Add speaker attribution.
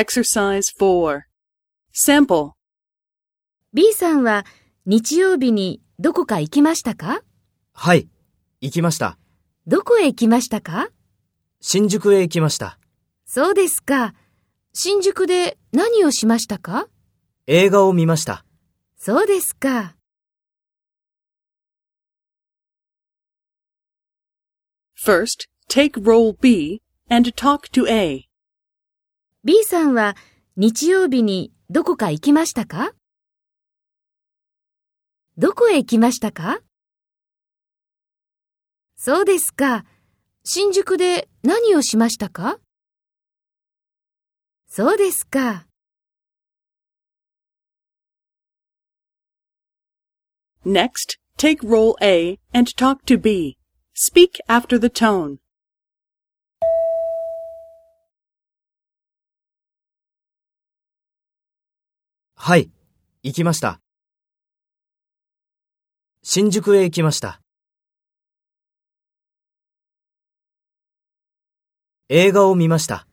Speaker 1: Exercise 4. Sample.
Speaker 2: B さんは日曜日にどこか行きましたか？
Speaker 3: はい、行きました。
Speaker 2: どこへ行きましたか？
Speaker 3: 新宿へ行きました。
Speaker 2: そうですか。新宿で何をしましたか？
Speaker 3: 映画を見ました。
Speaker 2: そうですか。
Speaker 1: First, take role B and talk to A.
Speaker 2: B さんは日曜日にどこか行きましたか？どこへ行きましたか？そうですか。新宿で何をしましたか？そうですか。
Speaker 1: Next, take role A and talk to B. Speak after the tone.
Speaker 3: はい、行きました。新宿へ行きました。映画を見ました。